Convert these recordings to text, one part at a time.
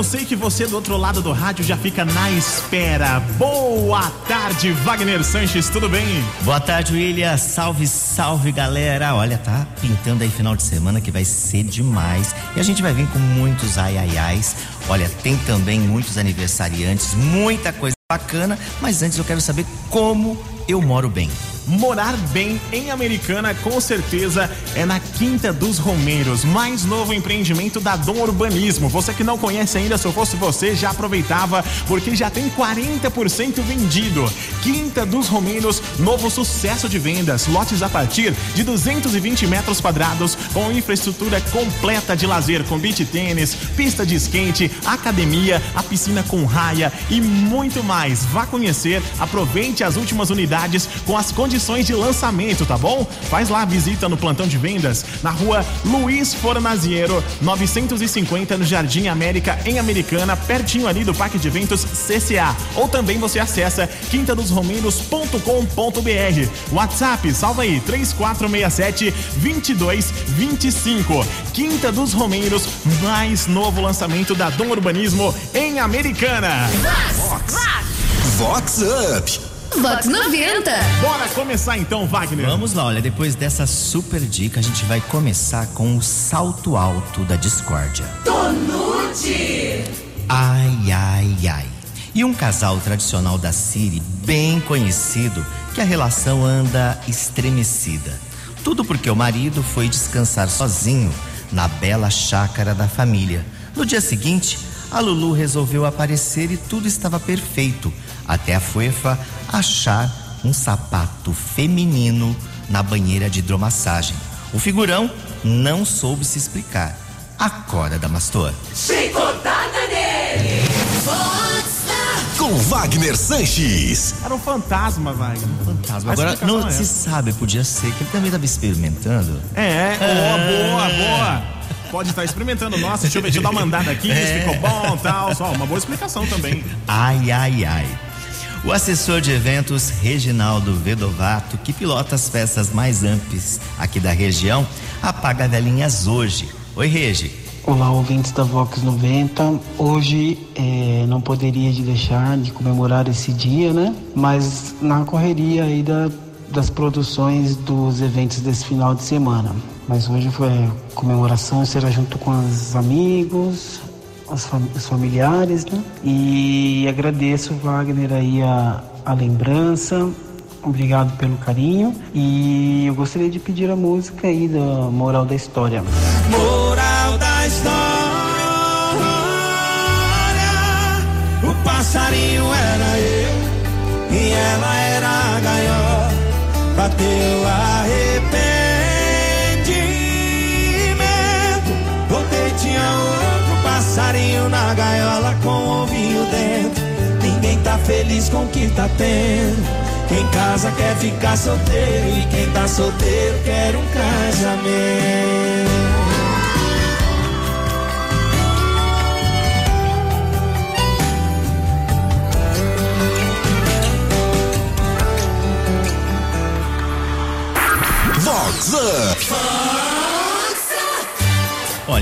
eu sei que você do outro lado do rádio já fica na espera. Boa tarde, Wagner Sanches, tudo bem? Boa tarde, William. Salve, salve, galera. Olha, tá pintando aí final de semana que vai ser demais. E a gente vai vir com muitos ai ai ais. Olha, tem também muitos aniversariantes, muita coisa bacana, mas antes eu quero saber como eu moro bem. Morar bem em Americana, com certeza, é na Quinta dos Romeiros, mais novo empreendimento da Dom Urbanismo. Você que não conhece ainda, se eu fosse você, já aproveitava, porque já tem 40% vendido. Quinta dos Romeiros, novo sucesso de vendas. Lotes a partir de 220 metros quadrados, com infraestrutura completa de lazer, com beach tênis, pista de skate, academia, a piscina com raia e muito mais. Vá conhecer, aproveite as últimas unidades com as condições de lançamento, tá bom? Faz lá a visita no plantão de vendas na rua Luiz Fornaziero, 950 no Jardim América, em Americana, pertinho ali do Parque de Eventos CCA. Ou também você acessa quintadosromeiros.com.br. WhatsApp, salva aí, 3467 2225. Quinta dos Romeiros, mais novo lançamento da Dom Urbanismo em Americana. Vox, Vox Up. Vox 90. Bora começar então, Wagner. Vamos lá, olha, depois dessa super dica, a gente vai começar com o salto alto da discórdia. Tonute. Ai, ai, ai. E um casal tradicional da Siri, bem conhecido, que a relação anda estremecida. Tudo porque o marido foi descansar sozinho na bela chácara da família. No dia seguinte, a Lulu resolveu aparecer e tudo estava perfeito, até a Fuefa achar um sapato feminino na banheira de hidromassagem. O figurão não soube se explicar. A Cora da Mastor. Chicotada nele! Com Wagner Sanches. Era um fantasma, Wagner. Um fantasma. Agora, não é se sabe, podia ser que ele também estava experimentando. É, boa, boa, boa. Pode estar experimentando. Nossa, deixa eu ver, deixa eu dar uma mandada aqui, É. ficou bom tal. Só uma boa explicação também. Ai, ai, ai. O assessor de eventos Reginaldo Vedovato, que pilota as festas mais amplas aqui da região, apaga velhinhas hoje. Oi, Regi. Olá, ouvintes da Vox 90. Hoje eh, não poderia de deixar de comemorar esse dia, né? Mas na correria aí da, das produções dos eventos desse final de semana. Mas hoje foi comemoração, será junto com os amigos, os, fam- os familiares, né? E agradeço, Wagner, aí a, a lembrança. Obrigado pelo carinho. E eu gostaria de pedir a música aí da Moral da História. Moral da história: o passarinho era eu e ela era a gaiola. Bateu arrependimento. Voltei, tinha na gaiola com ovinho dentro. Ninguém tá feliz com o que tá tendo. Quem casa quer ficar solteiro e quem tá solteiro quer um casamento. Vox Up.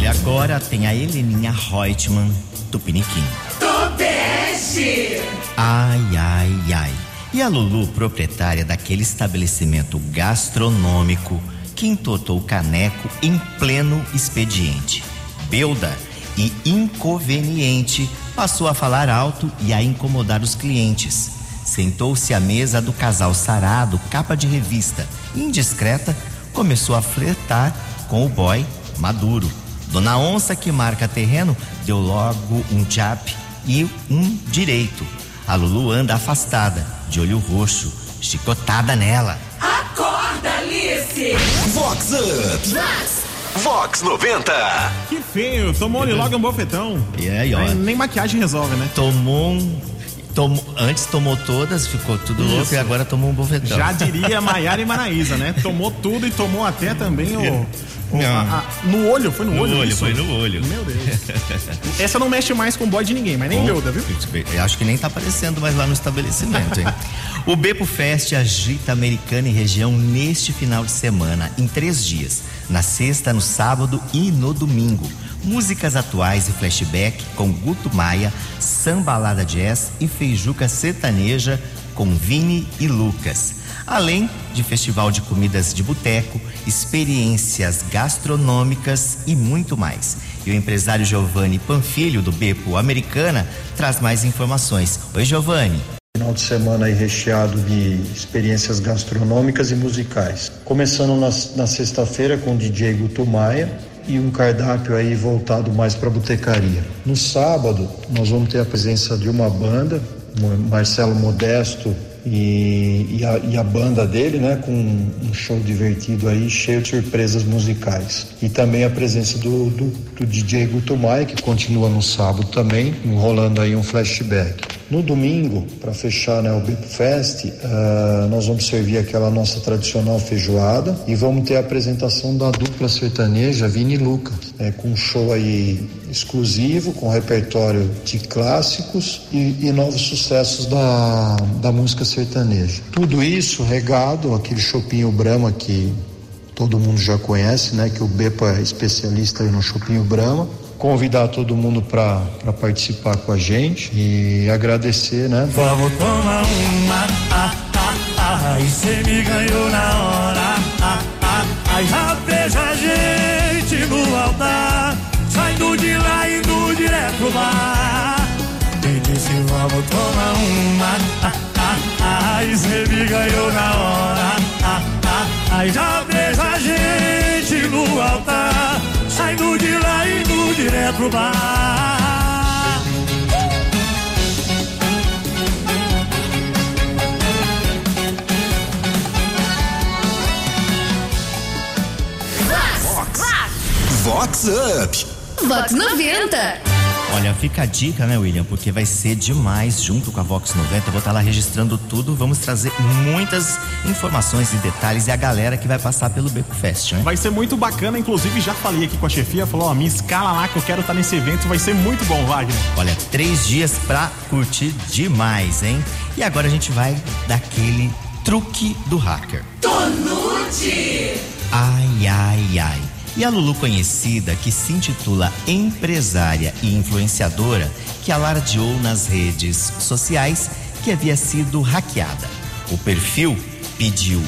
Agora tem a Heleninha Reutemann do Piniquim. Tobeste. Ai, ai, ai. E a Lulu, proprietária daquele estabelecimento gastronômico que entortou o caneco em pleno expediente. Belda e inconveniente, passou a falar alto e a incomodar os clientes. Sentou-se à mesa do casal sarado, capa de revista, indiscreta, começou a flertar com o boy maduro. Dona Onça, que marca terreno, deu logo um jab e um direito. A Lulu anda afastada, de olho roxo, chicotada nela. Acorda, Alice. Vox Up. Vox. Vox 90. Que feio, tomou-lhe logo um bofetão. E aí, ó. Nem maquiagem resolve, né? Tomou um. Tomou- antes tomou todas, ficou tudo louco Isso. e agora tomou um bofetão. Já diria Maiara e Maraísa, né? Tomou tudo e tomou até também o. o- a- a- no olho, foi no, No olho? olho, foi no olho. Meu Deus. Essa não mexe mais com o boy de ninguém, mas nem Belda, viu? Eu acho que nem tá aparecendo mais lá no estabelecimento, hein? o Bepo Fest agita Americana e região neste final de semana, em três dias. Na sexta, no sábado e no domingo. Músicas atuais e flashback com Guto Maia, sambalada jazz e feijuca sertaneja com Vini e Lucas. Além de festival de comidas de boteco, experiências gastronômicas e muito mais. E o empresário Giovanni Panfilho, do Bepo Americana, traz mais informações. Oi, Giovanni. Final de semana aí recheado de experiências gastronômicas e musicais. Começando na, na sexta-feira com o DJ Guto Maia e um cardápio aí voltado mais para botecaria. No sábado, nós vamos ter a presença de uma banda, Marcelo Modesto e, e, a, e a banda dele, né, com um show divertido aí, cheio de surpresas musicais. E também a presença do, do, do DJ Guto Maia, que continua no sábado também, enrolando aí um flashback. No domingo, para fechar né, o Bepo Fest, ah, nós vamos servir aquela nossa tradicional feijoada e vamos ter a apresentação da dupla sertaneja Vini e Lucas, né, com um show aí exclusivo, com repertório de clássicos e, e novos sucessos da, da música sertaneja. Tudo isso regado, aquele chopinho Brahma que todo mundo já conhece, né? Que o Bepo é especialista no Chopinho Brahma. Convidar todo mundo para participar com a gente e agradecer, né? Vamos tomar uma, ah, ah, ah, e cê me ganhou na hora, ah, ah, ah, já vejo a gente no altar, saindo de lá e indo direto bar. E disse vamos tomar uma, ah, ah, ah, e cê me ganhou na hora, ah, ah, ah, já vejo a gente no altar, saindo de lá e indo direto pro bar. Vox Up. Vox 90. Olha, fica a dica, né, William? Porque vai ser demais junto com a Vox 90. Eu vou estar lá registrando tudo. Vamos trazer muitas informações e detalhes e a galera que vai passar pelo Beco Fest, né? Vai ser muito bacana, inclusive já falei aqui com a chefia, falou, ó, me escala lá que eu quero estar nesse evento, vai ser muito bom, Wagner. Olha, três dias pra curtir demais, hein? E agora a gente vai daquele truque do hacker. Tonute. Ai, ai, ai. E a Lulu conhecida, que se intitula empresária e influenciadora, que alardeou nas redes sociais que havia sido hackeada. O perfil pediu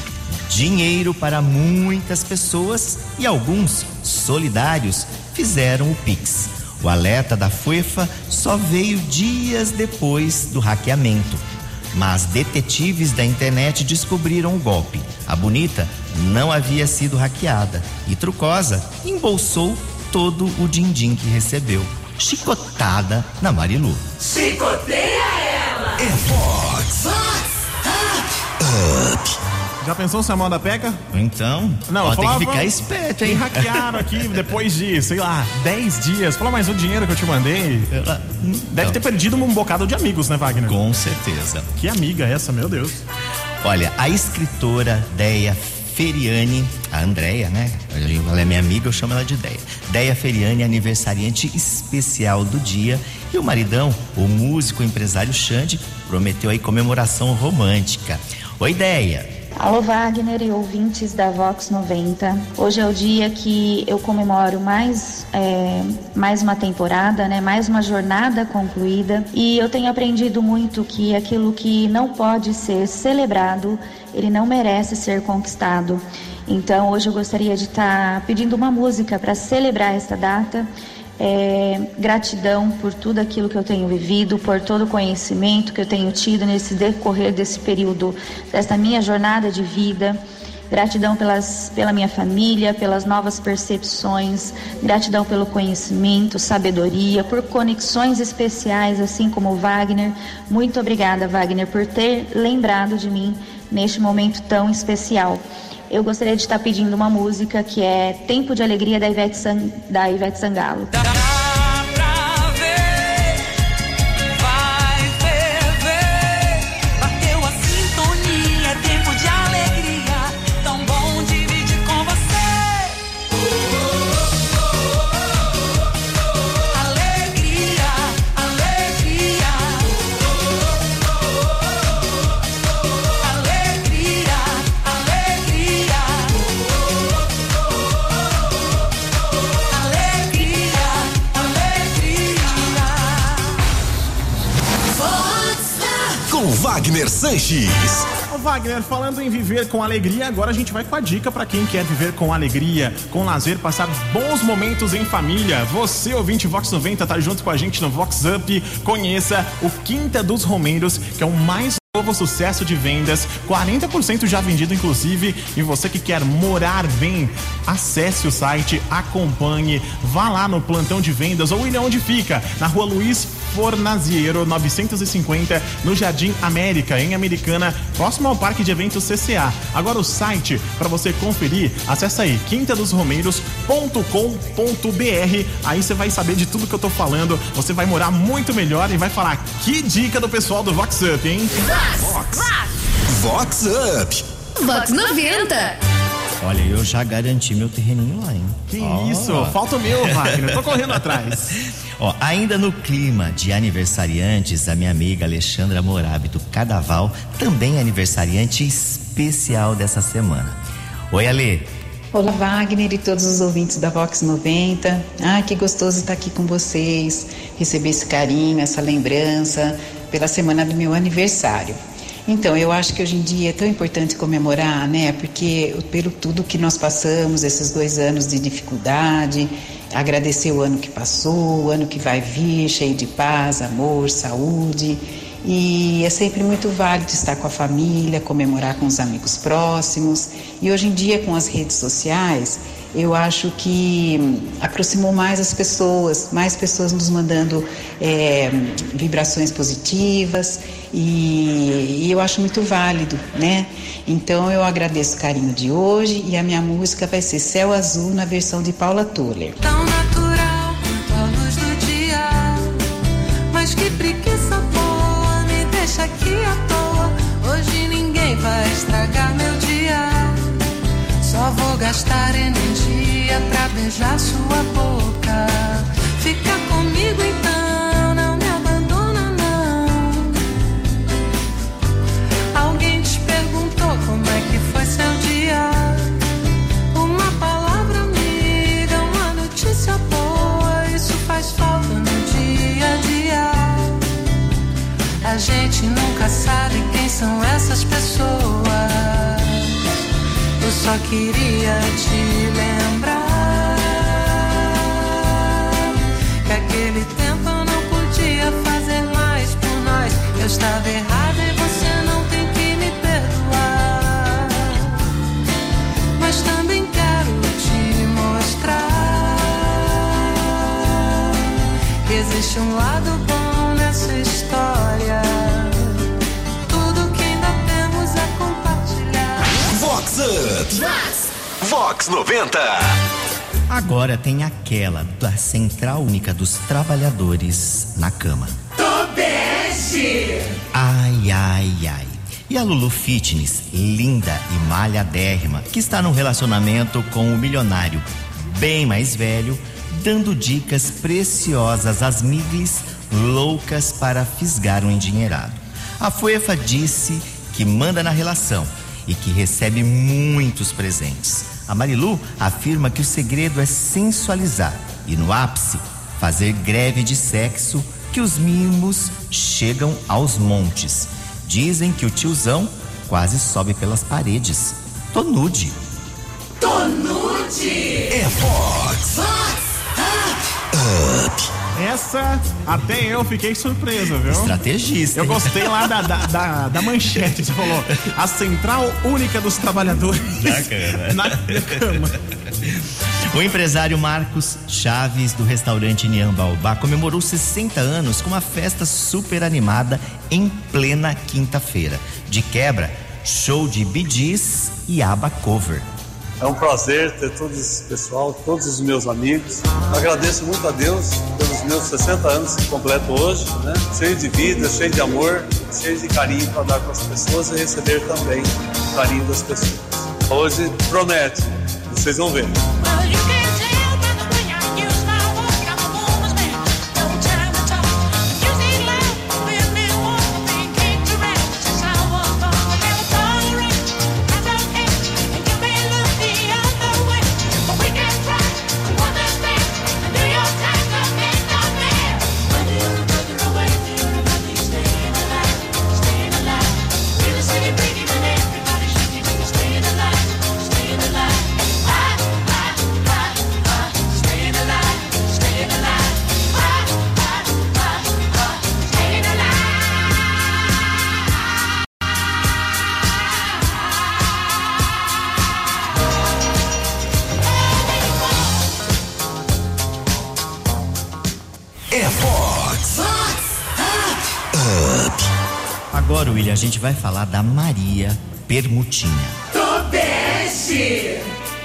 dinheiro para muitas pessoas e alguns solidários fizeram o Pix. O alerta da FUEFA só veio dias depois do hackeamento. Mas detetives da internet descobriram o golpe. A bonita não havia sido hackeada e Trucosa embolsou todo o din-din que recebeu. Chicotada na Marilu. Chicoteia ela. É Vox Já pensou se a moda pega? Então, Não, ó, tem que ficar esperto, hein? Me hackearam aqui depois de, sei lá, 10 dias. Fala, mas o dinheiro que eu te mandei. Ela- Deve Então, ter perdido um bocado de amigos, né, Wagner? Com certeza. Que amiga essa, meu Deus. Olha, a escritora Deia Feriani, a Andréia, né? Ela é minha amiga, eu chamo ela de Deia. Deia Feriani, aniversariante especial do dia. E o maridão, o músico empresário Xande, prometeu aí comemoração romântica. Oi, Deia. Alô Wagner e ouvintes da Vox 90. Hoje é o dia que eu comemoro mais, é, mais uma temporada, né? mais uma jornada concluída. E eu tenho aprendido muito que aquilo que não pode ser celebrado, ele não merece ser conquistado. Então hoje eu gostaria de estar pedindo uma música para celebrar esta data. É, gratidão por tudo aquilo que eu tenho vivido, por todo o conhecimento que eu tenho tido nesse decorrer desse período, desta minha jornada de vida. Gratidão pelas, pela minha família, pelas novas percepções, gratidão pelo conhecimento, sabedoria, por conexões especiais, assim como o Wagner. Muito obrigada, Wagner, por ter lembrado de mim neste momento tão especial. Eu gostaria de estar pedindo uma música que é Tempo de Alegria da Ivete, San, da Ivete Sangalo. Wagner Sanches. Wagner, falando em viver com alegria, agora a gente vai com a dica para quem quer viver com alegria, com lazer, passar bons momentos em família. Você, ouvinte Vox 90, tá junto com a gente no Vox Up. Conheça o Quinta dos Romeiros, que é o mais novo sucesso de vendas, 40% já vendido inclusive. E você que quer morar bem, acesse o site, acompanhe, vá lá no plantão de vendas ou ele onde fica, na rua Luiz Fornaziero 950, no Jardim América, em Americana, próximo ao Parque de Eventos CCA. Agora o site para você conferir, acessa aí quintadosromeiros.com.br. Aí você vai saber de tudo que eu tô falando, você vai morar muito melhor e vai falar que dica do pessoal do Vox Up, hein? Vox, Vox Up. Vox 90. Olha, eu já garanti meu terreninho lá, hein? Que Ó. isso, falta o meu, Wagner. Tô correndo atrás. Ó, ainda no clima de aniversariantes, a minha amiga Alexandra Morabi do Cadaval, também é aniversariante especial dessa semana. Oi, Ale. Olá, Wagner e todos os ouvintes da Vox 90. Ah, que gostoso estar aqui com vocês, receber esse carinho, essa lembrança pela semana do meu aniversário. Então, eu acho que hoje em dia é tão importante comemorar, né? Porque pelo tudo que nós passamos, esses dois anos de dificuldade, agradecer o ano que passou, o ano que vai vir, cheio de paz, amor, saúde. E é sempre muito válido estar com a família, comemorar com os amigos próximos. E hoje em dia, com as redes sociais, eu acho que hum, aproximou mais as pessoas, mais pessoas nos mandando é, vibrações positivas e, e eu acho muito válido, né? Então eu agradeço o carinho de hoje e a minha música vai ser Céu Azul na versão de Paula Toller. Tão natural quanto a luz do dia. Mas que preguiça boa, me deixa aqui à toa. Hoje ninguém vai estragar meu. Só vou gastar energia pra beijar sua boca. Fica comigo então, não me abandona não. Alguém te perguntou como é que foi seu dia? Uma palavra amiga, uma notícia boa, isso faz falta no dia a dia. A gente nunca sabe quem são essas pessoas. Só queria te lembrar que aquele tempo Vox 90. Agora tem aquela da Central Única dos Trabalhadores na cama. Tobeste. Ai, ai, ai. E a Lulu Fitness, linda e malhadérrima, que está num relacionamento com o milionário bem mais velho, dando dicas preciosas às miglis loucas para fisgar um endinheirado. A Fuefa disse que manda na relação e que recebe muitos presentes. A Marilu afirma que o segredo é sensualizar e, no ápice, fazer greve de sexo que os mimos chegam aos montes. Dizem que o tiozão quase sobe pelas paredes. Tô nude. Tonude. É Vox Essa, até eu fiquei surpreso, viu? Estrategista. Eu gostei lá da, da, da, da manchete, você falou. A Central Única dos Trabalhadores. Na cama. O empresário Marcos Chaves, do restaurante Nian Baobá, comemorou 60 anos com uma festa super animada em plena quinta-feira. De quebra, show de bidis e aba cover. É um prazer ter todo esse pessoal, todos os meus amigos. Agradeço muito a Deus pelos meus 60 anos que completo hoje, né? Cheio de vida, cheio de amor, cheio de carinho para dar para as pessoas e receber também o carinho das pessoas. Hoje promete, vocês vão ver. Up. Agora, William, a gente vai falar da Maria Permutinha. Tobeste!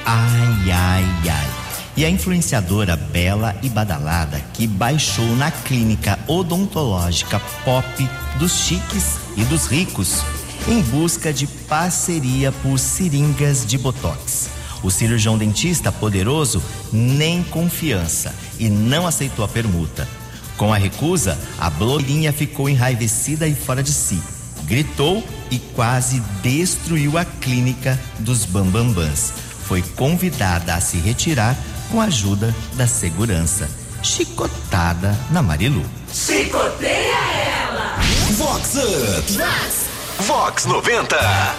Ai, ai, ai. E a influenciadora bela e badalada que baixou na clínica odontológica pop dos chiques e dos ricos em busca de parceria por seringas de botox. O cirurgião dentista poderoso nem confiança e não aceitou a permuta. Com a recusa, a blogueirinha ficou enraivecida e fora de si. Gritou e quase destruiu a clínica dos Bambambãs. Foi convidada a se retirar com a ajuda da segurança. Chicotada na Marilu. Chicoteia ela! Vox Up! Vox! Vox 90!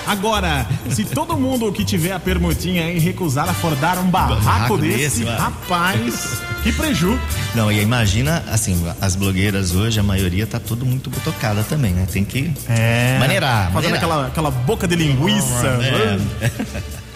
Agora, se todo mundo que tiver a permutinha aí recusar a for dar um barraco, Barraco desse, desse, rapaz, que preju. Não, e imagina, assim, as blogueiras hoje, a maioria tá tudo muito botocada também, né? Tem que É. maneirar. Fazendo maneirar. aquela, aquela boca de linguiça. É.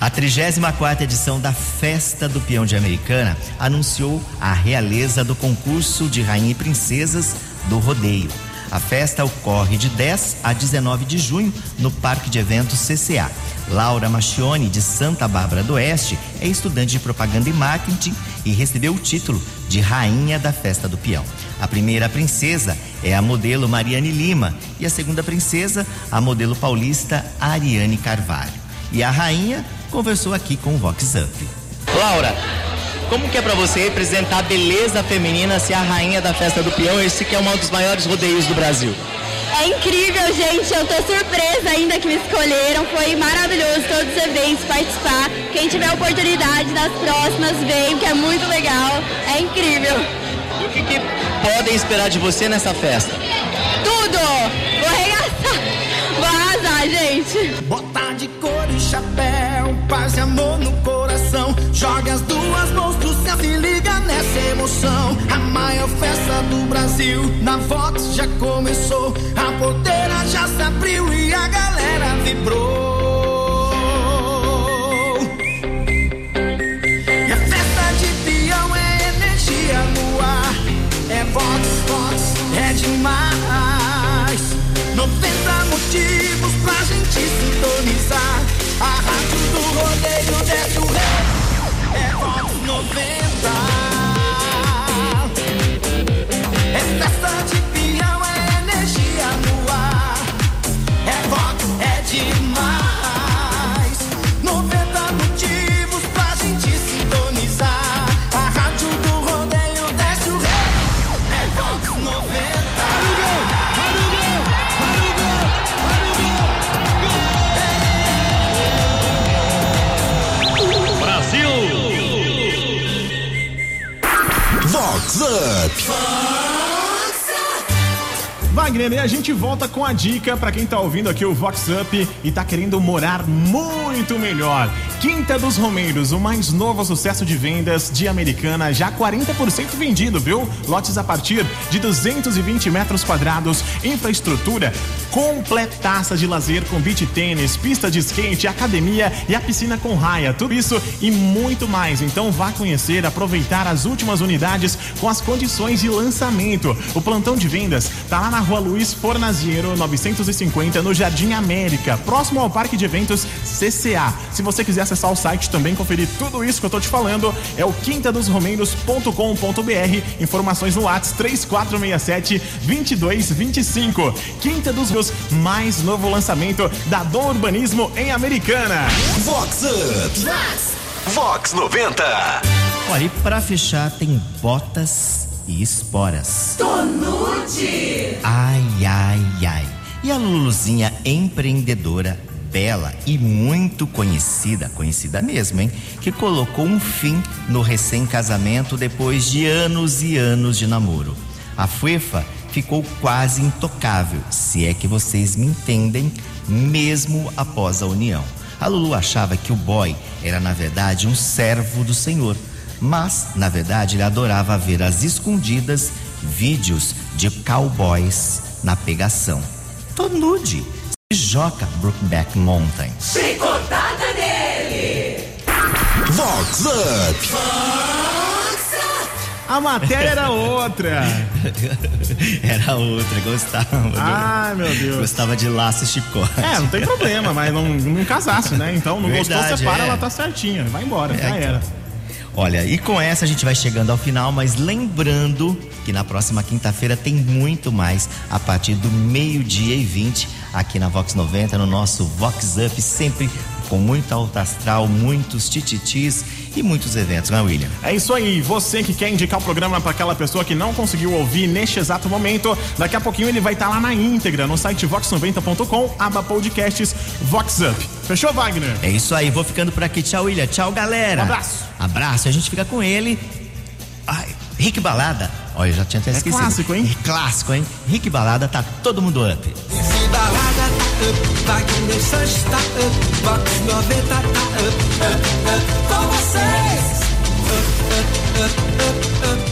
A 34 edição da Festa do Peão de Americana anunciou a realeza do concurso de Rainha e Princesas do Rodeio. A festa ocorre de 10 a 19 de junho no Parque de Eventos CCA. Laura Machione, de Santa Bárbara do Oeste, é estudante de propaganda e marketing e recebeu o título de Rainha da Festa do Peão. A primeira princesa é a modelo Mariane Lima e a segunda princesa, a modelo paulista Ariane Carvalho. E a rainha conversou aqui com o Vox Up. Laura, como que é pra você representar a beleza feminina ser a rainha da festa do peão, esse que é um dos maiores rodeios do Brasil? É incrível, gente. Eu tô surpresa ainda que me escolheram. Foi maravilhoso todos os eventos participar. Quem tiver oportunidade nas próximas, vem, que é muito legal. É incrível. E o que, que podem esperar de você nessa festa? Tudo! Vou arregaçar. Vou arrasar, gente. Botar de cor e chapéu, paz e amor no coração. Joga as duas mãos pro céu, se liga nessa emoção. A maior festa do Brasil, na Vox já começou. A porteira já se abriu e a galera vibrou. E a festa de peão é energia no ar. É Vox, Vox, é demais. 90 motivos pra gente sintonizar. A rádio do rodeio desce o. É Vox 90. Volta com a dica pra quem tá ouvindo aqui o Vox Up e tá querendo morar muito melhor. Quinta dos Romeiros, o mais novo sucesso de vendas de Americana, já 40% vendido, viu? Lotes a partir de 220 metros quadrados, infraestrutura completaça de lazer com beach tênis, pista de skate, academia e a piscina com raia. Tudo isso e muito mais. Então vá conhecer, aproveitar as últimas unidades com as condições de lançamento. O plantão de vendas tá lá na rua Luiz Fornaziero, 950, no Jardim América, próximo ao Parque de Eventos CCA. Se você quiser acessar o site também, conferir tudo isso que eu tô te falando, é o quintadosromeiros.com.br. Informações no WhatsApp 3467 2225. Quinta dos Rios, mais novo lançamento da Dom Urbanismo em Americana. Vox Up! Vox 90! Olha, e pra fechar tem botas e esporas. Tonute! Ai, ai, ai. E a Luluzinha empreendedora, bela e muito conhecida, conhecida mesmo, hein? Que colocou um fim no recém-casamento depois de anos e anos de namoro. A Fuefa ficou quase intocável, se é que vocês me entendem, mesmo após a união. A Lulu achava que o boy era, na verdade, um servo do Senhor. Mas, na verdade, ele adorava ver às escondidas vídeos de cowboys na pegação. Tô nude. Joca Brookback Mountain. Chicotada nele! Vox Up! A matéria era outra. Era outra, gostava. Ai, meu Deus. Gostava de laço e chicote. É, não tem problema, mas não, não casasse, né? Então não Verdade, gostou, separa, é. ela tá certinha. Vai embora, já então. era. Olha, e com essa a gente vai chegando ao final, mas lembrando que na próxima quinta-feira tem muito mais a partir do meio-dia e 20 aqui na Vox 90, no nosso Vox Up, sempre com muita alta astral, muitos tititis e muitos eventos, não é, William? É isso aí. Você que quer indicar o programa para aquela pessoa que não conseguiu ouvir neste exato momento, daqui a pouquinho ele vai estar lá na íntegra no site vox90.com, aba podcasts Vox Up. Fechou, Wagner? É isso aí, vou ficando por aqui. Tchau, William. Tchau, galera. Um abraço. Abraço. A gente fica com ele. Ai, Rick Balada. Olha, eu já tinha até É esquecido. clássico, hein? É clássico, hein? Rick Balada tá todo mundo up up, vai querer sexta up, box 90 tá up, up, up, com vocês. Up, up, up, up, up.